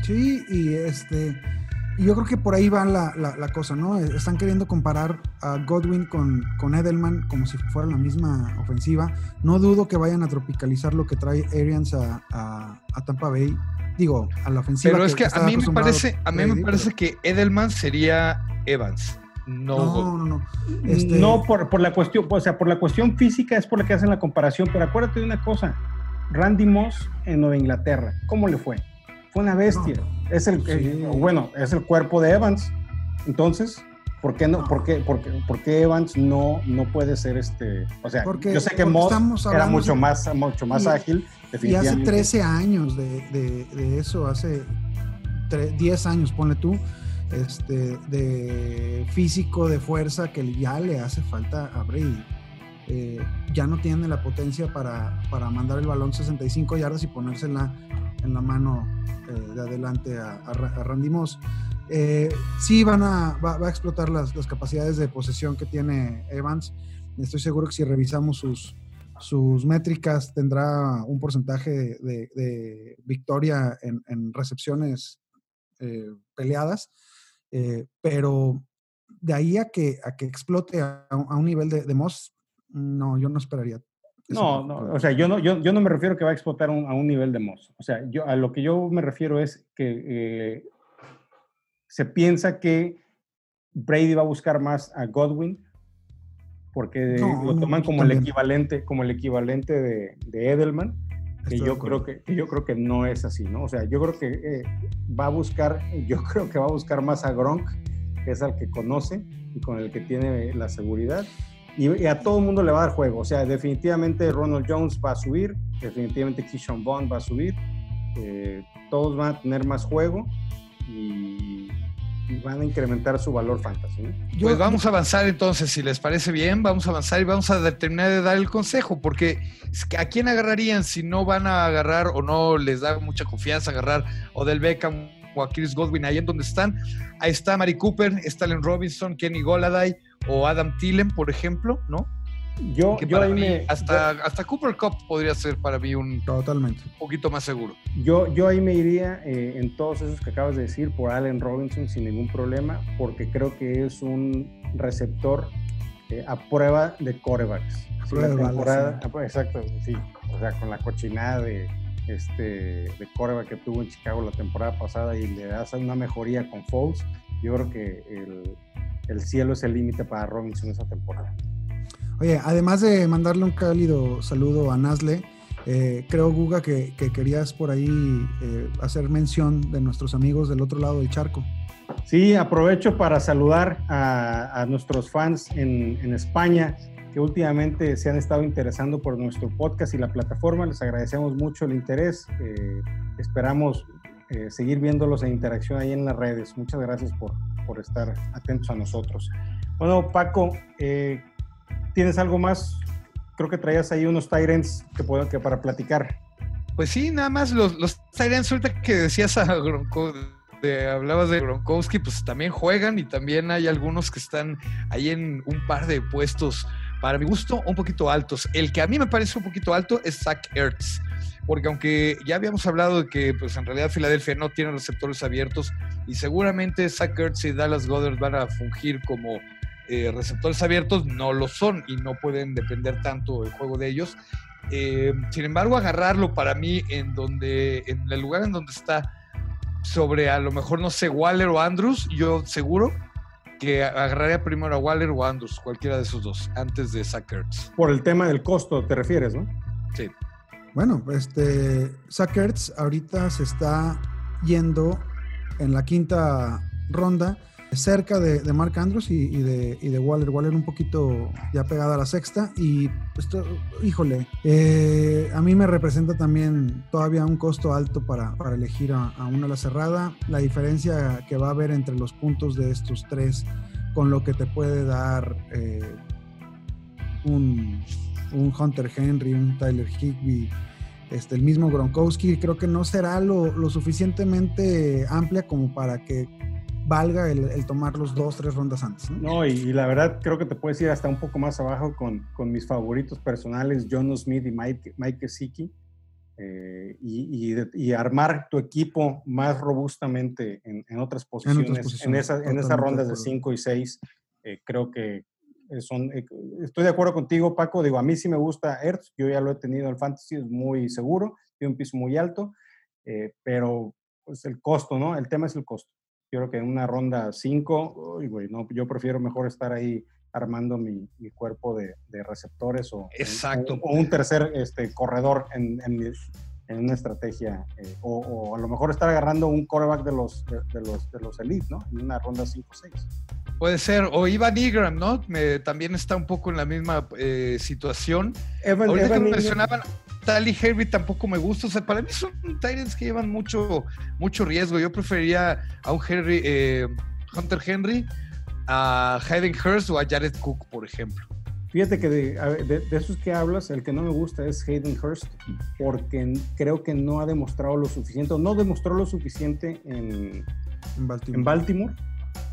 Sí, y este y yo creo que por ahí va la, la, cosa, ¿no? Están queriendo comparar a Godwin con, con, Edelman como si fuera la misma ofensiva. No dudo que vayan a tropicalizar lo que trae Arians a, a, Tampa Bay. Digo, a la ofensiva. Pero es que, a mí me parece, a mí me parece que Edelman sería Evans. No, no, no. No, este no por, por, la cuestión, o sea, por la cuestión física es por la que hacen la comparación. Pero acuérdate de una cosa: Randy Moss en Nueva Inglaterra, ¿cómo le fue? Fue una bestia. Es el, eh, bueno, es el cuerpo de Evans. Entonces, ¿por qué no? ¿Por qué, por qué, Evans no, no puede ser este? O sea, yo sé que Moss era mucho más, mucho más ágil. Y hace 13 años de, de, eso, hace 10 años, ponle tú, este, de físico, de fuerza, que ya le hace falta a Brady. Eh, ya no tiene la potencia para, para mandar el balón 65 yardas y ponérsela en la mano eh, de adelante a, a, Randy Moss. Eh, sí van a, va, a explotar las, las, capacidades de posesión que tiene Evans. Estoy seguro que si revisamos sus, sus métricas tendrá un porcentaje de, victoria en, en, recepciones eh, peleadas, pero de ahí a que, a que explote a, un nivel de, de Moss, no, yo no esperaría. No, no, o sea, yo no, yo, yo no me refiero a que va a explotar a un nivel de Moss. O sea, yo, a lo que yo me refiero es que se piensa que Brady va a buscar más a Godwin porque lo toman como el equivalente, como el equivalente de, Edelman, que yo creo que, yo creo que no es así, ¿no? O sea, yo creo que eh, va a buscar, yo creo que va a buscar más a Gronk, que es al que conoce y con el que tiene la seguridad. Y, a todo el mundo le va a dar juego. O sea, definitivamente Ronald Jones va a subir, definitivamente Keyshawn Bond va a subir, eh, todos van a tener más juego y y van a incrementar su valor fantasy. pues vamos a avanzar entonces, si les parece bien, vamos a avanzar y vamos a terminar de dar el consejo, porque ¿a quién agarrarían si no van a agarrar o no les da mucha confianza agarrar o del Beckham o a Chris Godwin ahí en donde están? Ahí está Mari Cooper, Stalin Robinson, Kenny Goladay o Adam Tillen, por ejemplo, ¿no? Yo, yo ahí me, hasta, hasta Cooper Cup podría ser para mí un, totalmente. un poquito más seguro. Yo, yo ahí me iría eh, en todos esos que acabas de decir por Allen Robinson sin ningún problema, porque creo que es un receptor eh, a prueba de corebacks. exacto, sí. O sea, con la cochinada de, este, de coreback que tuvo en Chicago la temporada pasada y le das una mejoría con Foles, yo creo que el, el cielo es el límite para Robinson esa temporada. Oye, además de mandarle un cálido saludo a Nasle, eh, creo, Guga, que, querías por ahí eh, hacer mención de nuestros amigos del otro lado del charco. Sí, aprovecho para saludar a, nuestros fans en, España que últimamente se han estado interesando por nuestro podcast y la plataforma. Les agradecemos mucho el interés. Eh, esperamos seguir viéndolos en interacción ahí en las redes. Muchas gracias por, por estar atentos a nosotros. Bueno, Paco, ¿Tienes algo más? Creo que traías ahí unos Tyrants que, puedo, que para platicar. Pues sí, nada más los, los Tyrants, ahorita que decías a Gronko, hablabas de Gronkowski, pues también juegan y también hay algunos que están ahí en un par de puestos, para mi gusto, un poquito altos. El que a mí me parece un poquito alto es Zach Ertz, porque aunque ya habíamos hablado de que pues en realidad Filadelfia no tiene receptores abiertos y seguramente Zach Ertz y Dallas Goddard van a fungir como eh, receptores abiertos no lo son y no pueden depender tanto del juego de ellos. Eh, sin embargo, agarrarlo para mí en donde, en el lugar en donde está, sobre a lo mejor, no sé, Waller o Andrews, yo seguro que agarraría primero a Waller o Andrews, cualquiera de esos dos, antes de Sackerts. Por el tema del costo, te refieres, ¿no? Sí. Bueno, este, Sackerts ahorita se está yendo en la quinta ronda cerca de, Mark Andrews y, de, y, de, Waller. Waller un poquito ya pegada a la sexta. Y esto, híjole, eh, a mí me representa también todavía un costo alto para, elegir a, una la cerrada. La diferencia que va a haber entre los puntos de estos tres con lo que te puede dar eh, un, Hunter Henry, un Tyler Higby. Este, el mismo Gronkowski, creo que no será lo, lo suficientemente amplia como para que valga el, tomar los dos, tres rondas antes. No, y, la verdad creo que te puedes ir hasta un poco más abajo con, con mis favoritos personales, John Smith y Mike, Mike eh, y, y, armar tu equipo más robustamente en, otras posiciones, en, esa, en esas rondas de 5 y 6. Eh, creo que son, eh, estoy de acuerdo contigo, Paco. Digo, a mí sí me gusta Earth, yo ya lo he tenido en Fantasy, es muy seguro, tiene un piso muy alto, pero pues el costo, ¿no? El tema es el costo. Yo creo que en una ronda 5, no, yo prefiero mejor estar ahí armando mi, cuerpo de, receptores o, Exacto. o, un tercer este, corredor en, en, una estrategia, eh, o, a lo mejor estar agarrando un coreback de los, de, los, de los elite, ¿no? En una ronda 5 6. Puede ser, o Ivan Ingram, ¿no? Me, también está un poco en la misma eh, situación. Evan, Ahorita que mencionaban, Tally Herbie tampoco me gusta. O sea, para mí son Titans que llevan mucho, mucho riesgo. Yo preferiría a un Henry, eh, Hunter Henry, a Hayden Hurst o a Jared Cook, por ejemplo. Fíjate que de, esos que hablas, el que no me gusta es Hayden Hurst, porque creo que no ha demostrado lo suficiente, no demostró lo suficiente en, En Baltimore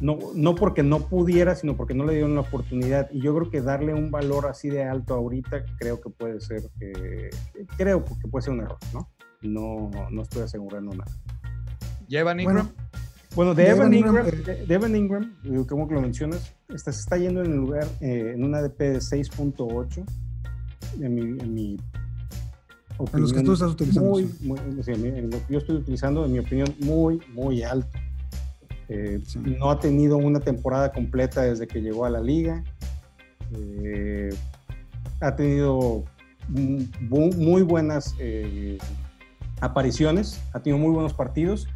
no, no porque no pudiera, sino porque no le dieron la oportunidad. Y yo creo que darle un valor así de alto ahorita creo que puede ser, eh, creo que puede ser un error, ¿no? No, no estoy asegurando nada. ¿Llevan Ingram? Bueno, de, Evan Ingram, eh, de, Evan Ingram, como que lo mencionas, está, se está yendo en el lugar, eh, en una ADP de 6.8, en mi, en mi opinión. En los que tú estás utilizando. Muy, muy, en lo que yo estoy utilizando, en mi opinión, muy, muy alto. Eh, no ha tenido una temporada completa desde que llegó a la liga. ha tenido muy buenas apariciones, ha tenido muy buenos partidos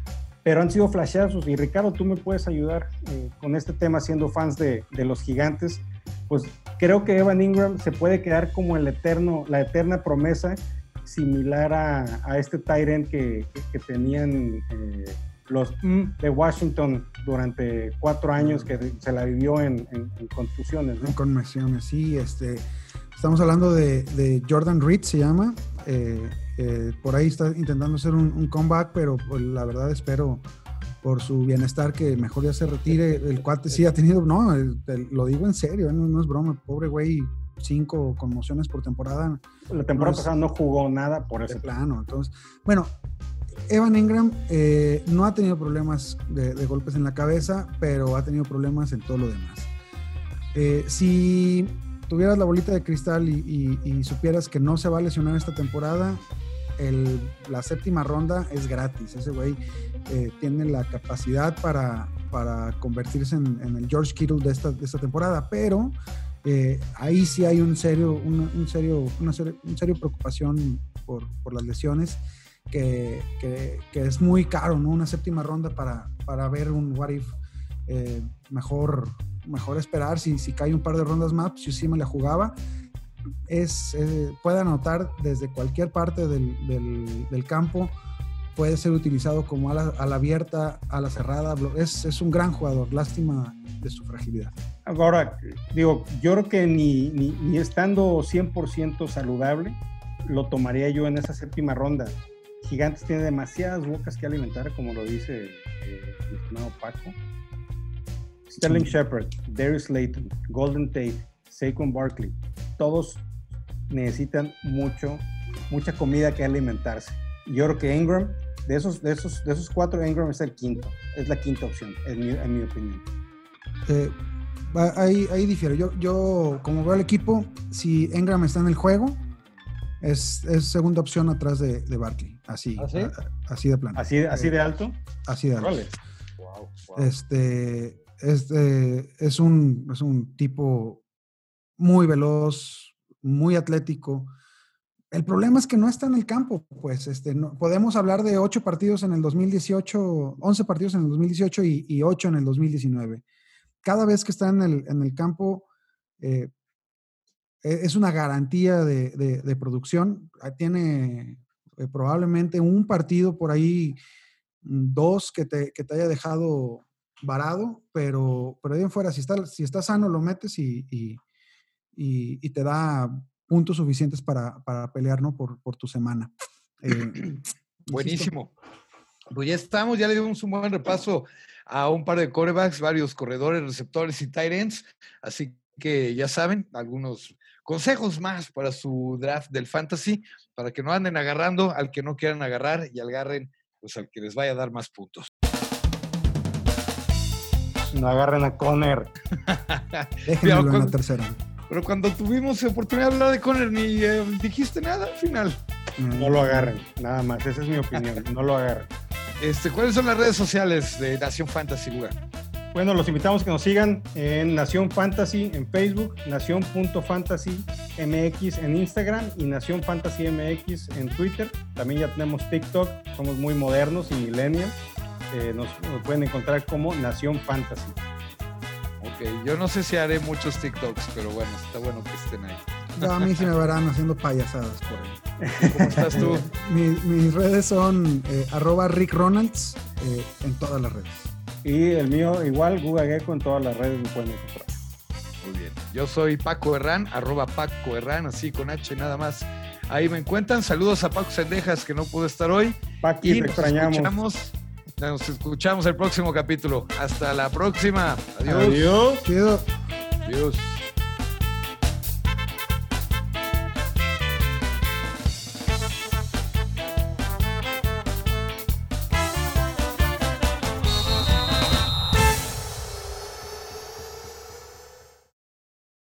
pero han sido flashazos. Y Ricardo, tú me puedes ayudar eh, con este tema siendo fans de, de, los gigantes. Pues creo que Evan Ingram se puede quedar como el eterno, la eterna promesa similar a, a este Tyrant que, que, tenían eh, los de Washington durante cuatro años que se la vivió en, en, contusiones. En conmociones, sí. Este, estamos hablando de, de Jordan Reed, se llama. Eh, eh, por ahí está intentando hacer un, comeback, pero pues, la verdad espero por su bienestar que mejor ya se retire. El cuate sí ha tenido, no, lo digo en serio, ¿eh? no, es broma, pobre güey, cinco conmociones por temporada. La temporada pasada no jugó nada por ese plano. Entonces, bueno, Evan Ingram eh, no ha tenido problemas de, golpes en la cabeza, pero ha tenido problemas en todo lo demás. si tuvieras la bolita de cristal y, supieras que no se va a lesionar esta temporada, la séptima ronda es gratis. Ese güey eh, tiene la capacidad para, convertirse en, el George Kittle de esta, temporada, pero eh, ahí sí hay un serio, un, serio, una serio, preocupación por, por las lesiones. Que, que, es muy caro, ¿no? Una séptima ronda para, para ver un what if eh, mejor, mejor esperar si, si cae un par de rondas más, si sí me la jugaba es, eh, puede anotar desde cualquier parte del, del, campo, puede ser utilizado como a la, abierta, a la cerrada, es, es, un gran jugador, lástima de su fragilidad. Ahora, digo, yo creo que ni, ni, ni estando 100% saludable, lo tomaría yo en esa séptima ronda. Gigantes tiene demasiadas bocas que alimentar, como lo dice eh, el estimado Paco. Sterling Shepard, Darius Layton, Golden Tate, Saquon Barkley, todos necesitan mucho, mucha comida que alimentarse. Yo creo que Ingram, de esos, de esos, de esos cuatro, Ingram es el quinto, es la quinta opción, en mi, en mi opinión. Eh, ahí, ahí difiero. Yo, yo, como veo al equipo, si Ingram está en el juego, es, es segunda opción atrás de, de Barkley. Así, ¿Ah, así de plano. ¿Así, así de eh, alto? Así de alto. Este, este es, un, es un tipo muy veloz, muy atlético. El problema es que no está en el campo, pues este, no, podemos hablar de ocho partidos en el 2018, 11 partidos en el 2018 y, y ocho en el 2019. Cada vez que está en el, en el campo eh, es una garantía de, de, producción. Ah, tiene eh, probablemente un partido por ahí, mm, dos que te, que te haya dejado varado, pero, pero ahí en fuera, si está, si está sano, lo metes y, y, te da puntos suficientes para, para pelear ¿no? por, por tu semana. Eh, Buenísimo. Pues ya estamos, ya le dimos un buen repaso a un par de corebacks, varios corredores, receptores y tight ends. Así que ya saben, algunos consejos más para su draft del fantasy, para que no anden agarrando al que no quieran agarrar y agarren pues al que les vaya a dar más puntos. No agarren a Conner. Déjenlo en la tercera. Pero cuando tuvimos oportunidad de hablar de Conner, ni eh, dijiste nada al final. No lo agarren, nada más. Esa es mi opinión. no lo agarren. Este, ¿Cuáles son las redes sociales de Nación Fantasy, Buga? Bueno, los invitamos a que nos sigan en Nación Fantasy en Facebook, Nación.fantasy.mx en Instagram y Nación Fantasy MX en Twitter. También ya tenemos TikTok, somos muy modernos y millennials. Eh, nos pueden encontrar como Nación Fantasy yo no sé si haré muchos TikToks, pero bueno, está bueno que estén ahí. No, a mí sí me verán haciendo payasadas por ahí. ¿Cómo estás tú? mis redes son eh, arroba Rick Ronalds eh, en todas las redes. Y el mío igual, Google Gecko en todas las redes me pueden encontrar. Muy bien. Yo soy Paco Herrán, arroba Paco Herrán, así con H nada más. Ahí me encuentran. Saludos a Paco Sendejas que no pudo estar hoy. Paqui, y te extrañamos. Nos escuchamos el próximo capítulo. Hasta la próxima. Adiós. Adiós. Adiós.